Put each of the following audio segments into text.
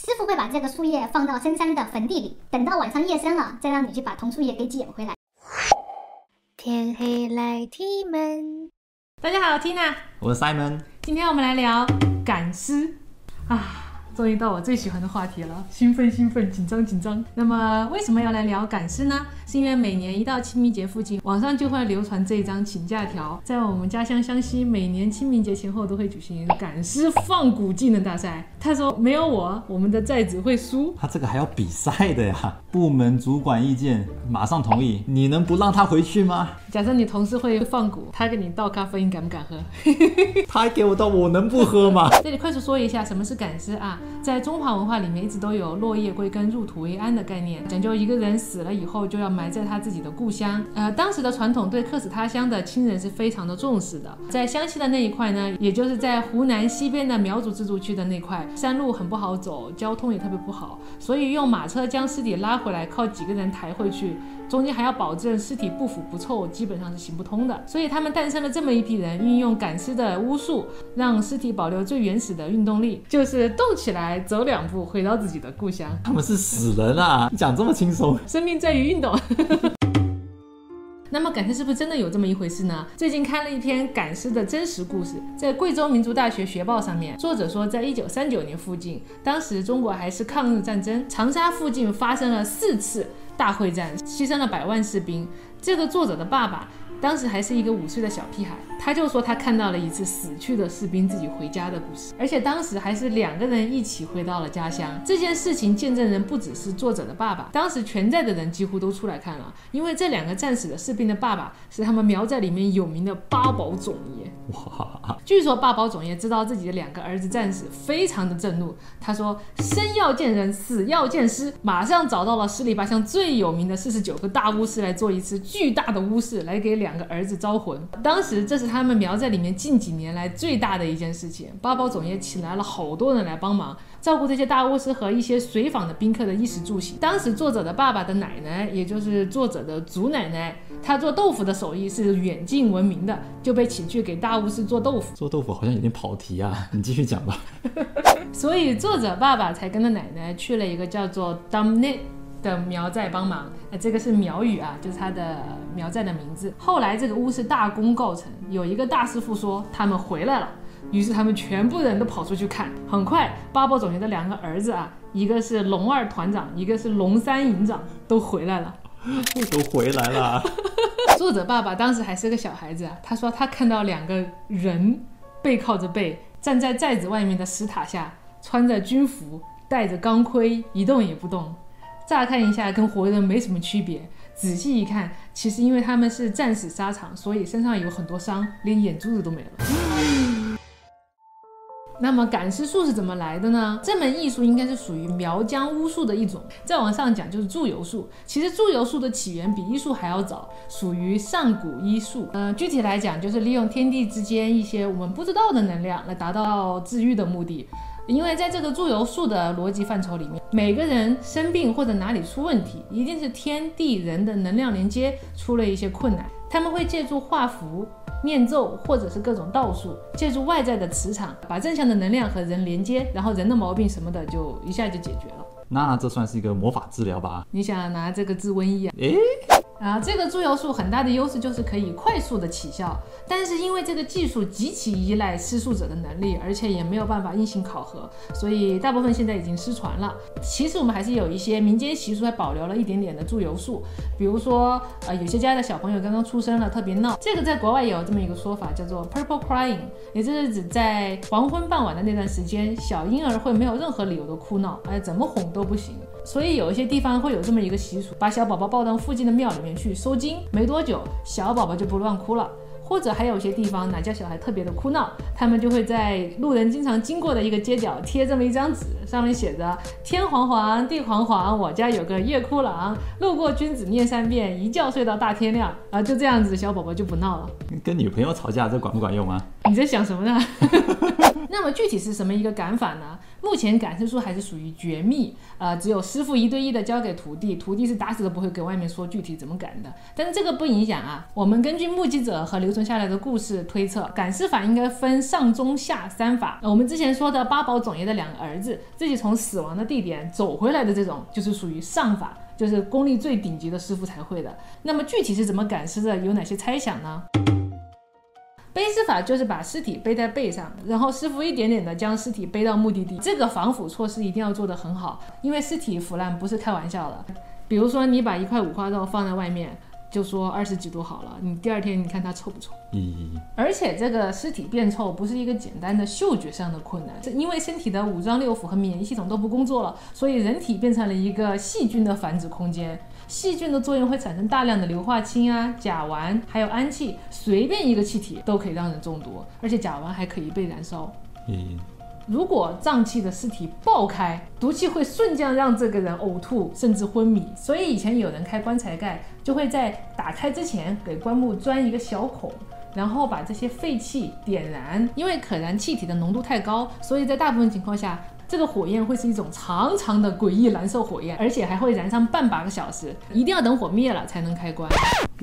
师傅会把这个树叶放到深山的坟地里，等到晚上夜深了，再让你去把桐树叶给捡回来。天黑来踢门。大家好，Tina，我是 Simon。今天我们来聊赶尸啊。终于到我最喜欢的话题了，兴奋兴奋，紧张紧张。那么为什么要来聊赶尸呢？是因为每年一到清明节附近，网上就会流传这一张请假条，在我们家乡湘西，每年清明节前后都会举行赶尸放蛊技能大赛。他说没有我，我们的寨子会输。他这个还要比赛的呀？部门主管意见马上同意，你能不让他回去吗？假设你同事会放蛊，他给你倒咖啡，你敢不敢喝？他还给我倒，我能不喝吗？这里快速说一下什么是赶尸啊？在中华文化里面，一直都有落叶归根、入土为安的概念，讲究一个人死了以后就要埋在他自己的故乡。呃，当时的传统对客死他乡的亲人是非常的重视的。在湘西的那一块呢，也就是在湖南西边的苗族自治区的那块，山路很不好走，交通也特别不好，所以用马车将尸体拉回来，靠几个人抬回去，中间还要保证尸体不腐不臭，基本上是行不通的。所以他们诞生了这么一批人，运用赶尸的巫术，让尸体保留最原始的运动力，就是动起来。走两步，回到自己的故乡。他们是死人啊！你讲这么轻松，生命在于运动。那么赶尸是不是真的有这么一回事呢？最近看了一篇赶尸的真实故事，在贵州民族大学学报上面，作者说，在一九三九年附近，当时中国还是抗日战争，长沙附近发生了四次大会战，牺牲了百万士兵。这个作者的爸爸。当时还是一个五岁的小屁孩，他就说他看到了一次死去的士兵自己回家的故事，而且当时还是两个人一起回到了家乡。这件事情见证人不只是作者的爸爸，当时全寨的人几乎都出来看了，因为这两个战死的士兵的爸爸是他们苗寨里面有名的八宝总爷。哇！据说八宝总爷知道自己的两个儿子战死，非常的震怒。他说：“生要见人，死要见尸。”马上找到了十里八乡最有名的四十九个大巫师来做一次巨大的巫事，来给两。两个儿子招魂，当时这是他们苗寨里面近几年来最大的一件事情。八宝总也请来了好多人来帮忙，照顾这些大巫师和一些随访的宾客的衣食住行。当时作者的爸爸的奶奶，也就是作者的祖奶奶，她做豆腐的手艺是远近闻名的，就被请去给大巫师做豆腐。做豆腐好像有点跑题啊，你继续讲吧。所以作者爸爸才跟着奶奶去了一个叫做。的苗寨帮忙，哎，这个是苗语啊，就是他的苗寨的名字。后来这个屋是大功告成，有一个大师傅说他们回来了，于是他们全部人都跑出去看。很快，八宝总爷的两个儿子啊，一个是龙二团长，一个是龙三营长，都回来了，都回来了。作者爸爸当时还是个小孩子啊，他说他看到两个人背靠着背站在寨子外面的石塔下，穿着军服，戴着钢盔，一动也不动。乍看一下跟活人没什么区别，仔细一看，其实因为他们是战死沙场，所以身上有很多伤，连眼珠子都没了。那么赶尸术是怎么来的呢？这门艺术应该是属于苗疆巫术的一种，再往上讲就是祝由术。其实祝由术的起源比医术还要早，属于上古医术。嗯，具体来讲就是利用天地之间一些我们不知道的能量来达到治愈的目的。因为在这个祝由术的逻辑范畴里面，每个人生病或者哪里出问题，一定是天地人的能量连接出了一些困难。他们会借助画符、念咒或者是各种道术，借助外在的磁场，把正向的能量和人连接，然后人的毛病什么的就一下就解决了。那这算是一个魔法治疗吧？你想拿这个治瘟疫啊？诶。啊，这个祝油术很大的优势就是可以快速的起效，但是因为这个技术极其依赖施术者的能力，而且也没有办法硬性考核，所以大部分现在已经失传了。其实我们还是有一些民间习俗还保留了一点点的祝油术，比如说，呃，有些家的小朋友刚刚出生了特别闹，这个在国外也有这么一个说法，叫做 purple crying，也就是指在黄昏傍晚的那段时间，小婴儿会没有任何理由的哭闹，哎，怎么哄都不行。所以有一些地方会有这么一个习俗，把小宝宝抱到附近的庙里面去收经，没多久小宝宝就不乱哭了。或者还有些地方哪家小孩特别的哭闹，他们就会在路人经常经过的一个街角贴这么一张纸，上面写着天黄黄地黄黄，我家有个夜哭郎，路过君子念三遍，一觉睡到大天亮啊，就这样子小宝宝就不闹了。跟女朋友吵架这管不管用啊？你在想什么呢？那么具体是什么一个赶法呢？目前赶尸术还是属于绝密，呃，只有师傅一对一的交给徒弟，徒弟是打死都不会给外面说具体怎么赶的。但是这个不影响啊，我们根据目击者和留存下来的故事推测，赶尸法应该分上中下三法。我们之前说的八宝总爷的两个儿子自己从死亡的地点走回来的这种，就是属于上法。就是功力最顶级的师傅才会的。那么具体是怎么赶尸的，有哪些猜想呢？背尸法就是把尸体背在背上，然后师傅一点点的将尸体背到目的地。这个防腐措施一定要做得很好，因为尸体腐烂不是开玩笑的。比如说你把一块五花肉放在外面，就说二十几度好了，你第二天你看它臭不臭？咦，而且这个尸体变臭不是一个简单的嗅觉上的困难，这因为身体的五脏六腑和免疫系统都不工作了，所以人体变成了一个细菌的繁殖空间。细菌的作用会产生大量的硫化氢啊、甲烷，还有氨气，随便一个气体都可以让人中毒，而且甲烷还可以被燃烧。嗯，如果脏气的尸体爆开，毒气会瞬间让这个人呕吐，甚至昏迷。所以以前有人开棺材盖，就会在打开之前给棺木钻一个小孔，然后把这些废气点燃。因为可燃气体的浓度太高，所以在大部分情况下，这个火焰会是一种长长的诡异蓝色火焰，而且还会燃上半把个小时，一定要等火灭了才能开关。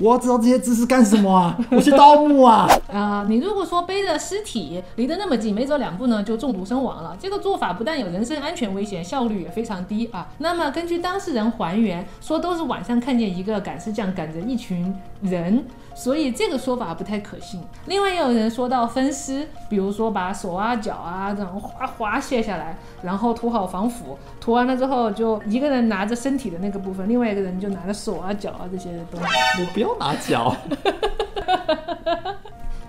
我要知道这些知识干什么啊？我去盗墓啊！啊、你如果说背着尸体离得那么近，没走两步呢就中毒身亡了，这个做法不但有人身安全危险，效率也非常低啊。那么根据当事人还原，说都是晚上看见一个赶尸匠赶着一群人，所以这个说法不太可信。另外也有人说到分尸，比如说把手啊脚啊这种哗哗卸下来，然后涂好防腐，涂完了之后就一个人拿着身体的那个部分，另外一个人就拿着手啊脚啊这些东西。我不要拿脚。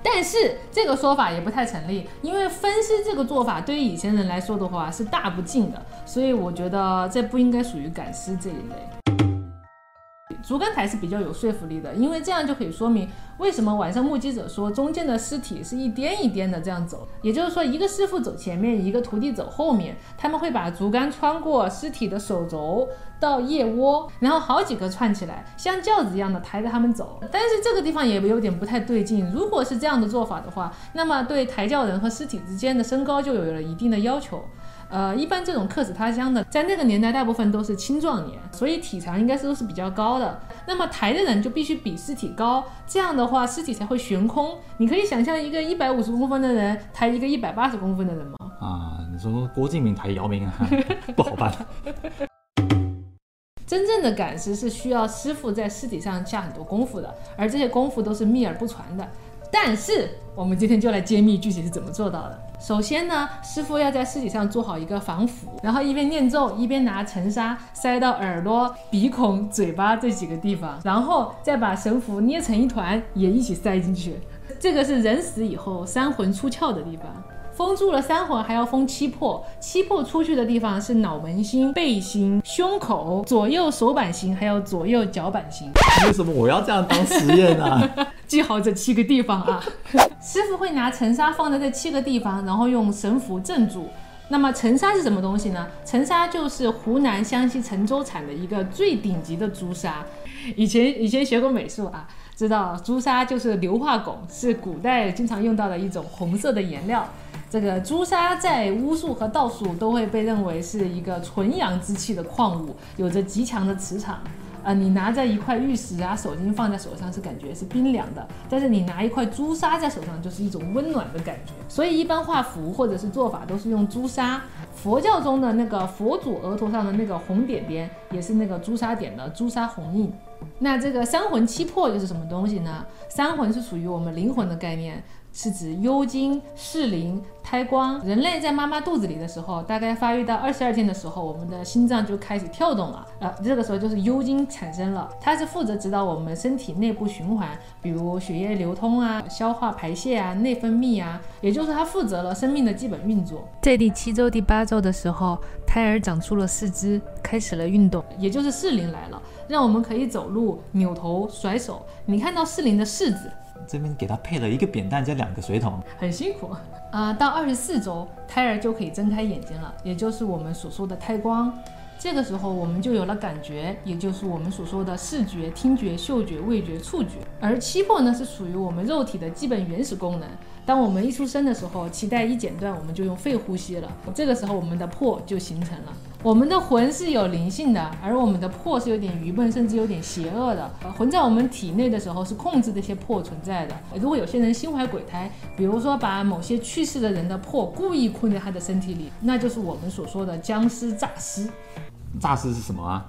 但是这个说法也不太成立，因为分尸这个做法对于以前人来说的话是大不敬的，所以我觉得这不应该属于赶尸这一类。竹竿台是比较有说服力的，因为这样就可以说明为什么晚上目击者说中间的尸体是一颠一颠的这样走，也就是说一个师傅走前面，一个徒弟走后面，他们会把竹竿穿过尸体的手肘到腋窝，然后好几个串起来，像轿子一样的抬着他们走。但是这个地方也有点不太对劲，如果是这样的做法的话，那么对抬轿人和尸体之间的身高就有了一定的要求。呃，一般这种客死他乡的，在那个年代大部分都是青壮年，所以体长应该是都是比较高的。那么抬的人就必须比尸体高，这样的话尸体才会悬空。你可以想象一个一百五十公分的人抬一个一百八十公分的人吗？啊，你说郭敬明抬姚明啊，不好办。真正的赶尸是需要师傅在尸体上下很多功夫的，而这些功夫都是秘而不传的。但是我们今天就来揭秘具体是怎么做到的。首先呢，师傅要在尸体上做好一个防腐，然后一边念咒，一边拿尘沙塞到耳朵、鼻孔、嘴巴这几个地方，然后再把神符捏成一团，也一起塞进去。这个是人死以后三魂出窍的地方。封住了三魂，还要封七魄。七魄出去的地方是脑门心、背心、胸口、左右手板心，还有左右脚板心。为什么我要这样当实验啊？记好这七个地方啊！师傅会拿尘沙放在这七个地方，然后用神符镇住。那么尘沙是什么东西呢？尘沙就是湖南湘西郴州产的一个最顶级的朱砂。以前以前学过美术啊，知道朱砂就是硫化汞，是古代经常用到的一种红色的颜料。这个朱砂在巫术和道术都会被认为是一个纯阳之气的矿物，有着极强的磁场。啊，你拿着一块玉石啊、手巾放在手上是感觉是冰凉的，但是你拿一块朱砂在手上就是一种温暖的感觉。所以一般画符或者是做法都是用朱砂。佛教中的那个佛祖额头上的那个红点点，也是那个朱砂点的朱砂红印。那这个三魂七魄又是什么东西呢？三魂是属于我们灵魂的概念。是指幽精、适龄、胎光。人类在妈妈肚子里的时候，大概发育到二十二天的时候，我们的心脏就开始跳动了。呃，这个时候就是幽精产生了，它是负责指导我们身体内部循环，比如血液流通啊、消化排泄啊、内分泌啊，也就是它负责了生命的基本运作。在第七周、第八周的时候，胎儿长出了四肢，开始了运动。也就是适龄来了，让我们可以走路、扭头、甩手。你看到适龄的适字，这边给他配了一个扁担加两个水桶，很辛苦。啊、到二十四周，胎儿就可以睁开眼睛了，也就是我们所说的胎光。这个时候，我们就有了感觉，也就是我们所说的视觉、听觉、嗅觉、味觉、触觉。而七魄呢，是属于我们肉体的基本原始功能。当我们一出生的时候，脐带一剪断，我们就用肺呼吸了。这个时候，我们的魄就形成了。我们的魂是有灵性的，而我们的魄是有点愚笨，甚至有点邪恶的。魂在我们体内的时候是控制这些魄存在的。如果有些人心怀鬼胎，比如说把某些去世的人的魄故意困在他的身体里，那就是我们所说的僵尸诈尸。诈尸是什么啊？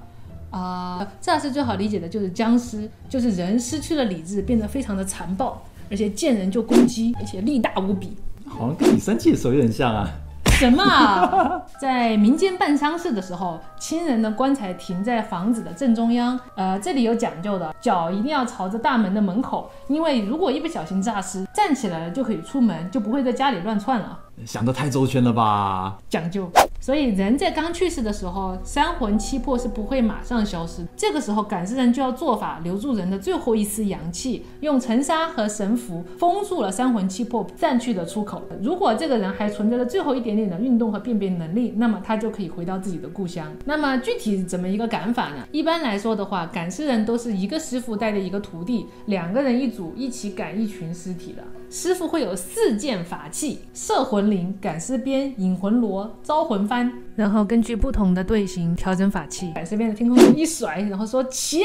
啊，诈尸最好理解的就是僵尸，就是人失去了理智，变得非常的残暴，而且见人就攻击，而且力大无比。好像跟你生气的时候有点像啊。什么啊？在民间办丧事的时候，亲人的棺材停在房子的正中央。呃，这里有讲究的，脚一定要朝着大门的门口，因为如果一不小心诈尸，站起来了就可以出门，就不会在家里乱窜了。想得太周全了吧？讲究。所以人在刚去世的时候，三魂七魄是不会马上消失。这个时候，赶尸人就要做法留住人的最后一丝阳气，用尘沙和神符封住了三魂七魄暂去的出口。如果这个人还存在着最后一点点的运动和辨别能力，那么他就可以回到自己的故乡。那么具体怎么一个赶法呢？一般来说的话，赶尸人都是一个师傅带着一个徒弟，两个人一组，一起赶一群尸体的。师傅会有四件法器：摄魂铃、赶尸鞭、引魂锣、招魂幡，然后根据不同的队形调整法器。赶尸鞭的天空中一甩，然后说起，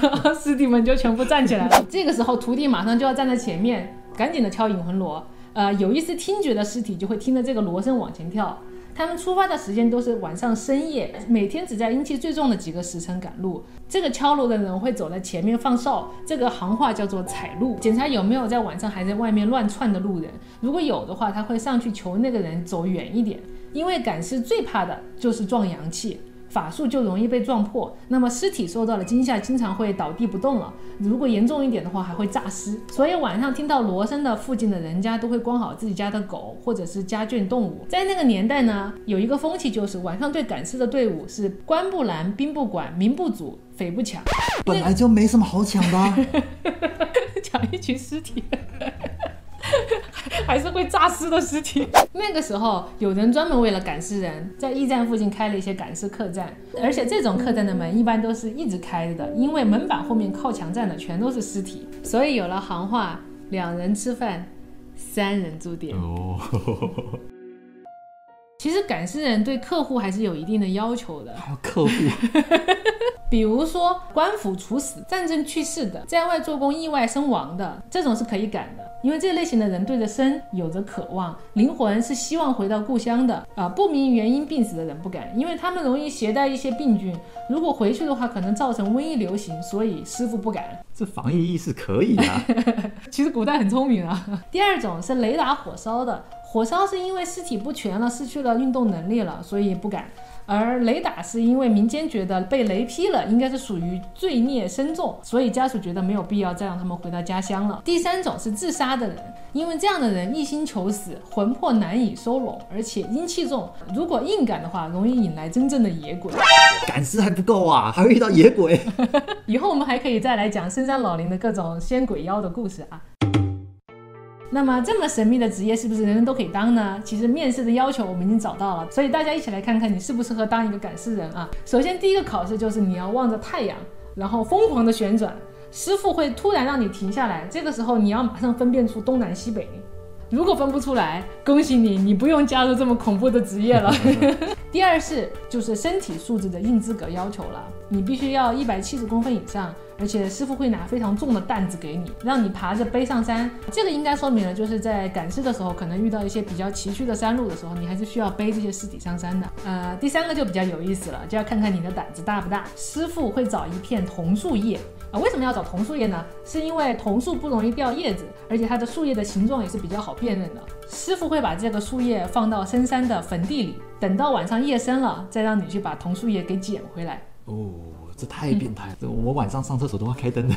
然后师弟们就全部站起来了。这个时候徒弟马上就要站在前面，赶紧的敲引魂锣。呃，有一丝听觉的尸体就会听着这个锣声往前跳。他们出发的时间都是晚上深夜，每天只在阴气最重的几个时辰赶路。这个敲锣的人会走在前面放哨，这个行话叫做踩路，检查有没有在晚上还在外面乱窜的路人。如果有的话，他会上去求那个人走远一点，因为赶尸最怕的就是撞阳气。法术就容易被撞破，那么尸体受到了惊吓，经常会倒地不动了。如果严重一点的话，还会诈尸。所以晚上听到锣声的附近的人家都会关好自己家的狗或者是家眷动物。在那个年代呢，有一个风气就是晚上对赶尸的队伍是官不拦，兵不管，民不阻，匪不抢。本来就没什么好抢的，抢一群尸体。还是会诈尸的尸体。那个时候，有人专门为了赶尸人，在驿站附近开了一些赶尸客栈，而且这种客栈的门一般都是一直开着的，因为门板后面靠墙站的全都是尸体，所以有了行话：两人吃饭，三人住店。哦，其实赶尸人对客户还是有一定的要求的，还有客户，比如说官府处死、战争去世的、在外做工意外身亡的，这种是可以赶的。因为这类型的人对着生有着渴望，灵魂是希望回到故乡的啊。不明原因病死的人不敢，因为他们容易携带一些病菌，如果回去的话可能造成瘟疫流行，所以师傅不敢。这防疫意识可以啊。其实古代很聪明啊。第二种是雷打火烧的，火烧是因为尸体不全了，失去了运动能力了，所以不敢。而雷打是因为民间觉得被雷劈了，应该是属于罪孽深重，所以家属觉得没有必要再让他们回到家乡了。第三种是自杀的人，因为这样的人一心求死，魂魄难以收拢，而且阴气重，如果硬赶的话，容易引来真正的野鬼。赶尸还不够啊，还会遇到野鬼。以后我们还可以再来讲深山老林的各种仙鬼妖的故事啊。那么这么神秘的职业是不是人人都可以当呢？其实面试的要求我们已经找到了，所以大家一起来看看你适不适合当一个赶尸人啊。首先第一个考试就是你要望着太阳，然后疯狂的旋转，师傅会突然让你停下来，这个时候你要马上分辨出东南西北。如果分不出来，恭喜你，你不用加入这么恐怖的职业了。第二是就是身体素质的硬资格要求了，你必须要一百七十公分以上，而且师傅会拿非常重的担子给你，让你爬着背上山。这个应该说明了，就是在赶尸的时候，可能遇到一些比较崎岖的山路的时候，你还是需要背这些尸体上山的。呃，第三个就比较有意思了，就要看看你的胆子大不大。师傅会找一片桐树叶。啊，为什么要找桐树叶呢？是因为桐树不容易掉叶子，而且它的树叶的形状也是比较好辨认的。师傅会把这个树叶放到深山的坟地里，等到晚上夜深了，再让你去把桐树叶给捡回来。哦，这太变态了！我晚上上厕所都要开灯的。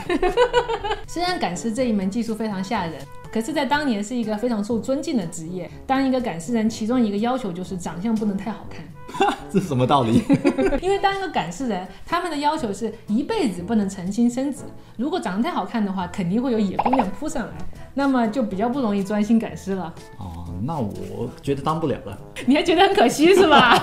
虽然赶尸这一门技术非常吓人，可是，在当年是一个非常受尊敬的职业。当一个赶尸人，其中一个要求就是长相不能太好看。这是什么道理？因为当一个赶尸人，他们的要求是一辈子不能成亲生子。如果长得太好看的话，肯定会有野姑娘扑上来，那么就比较不容易专心赶尸了。哦，那我觉得当不了了。你还觉得很可惜是吧？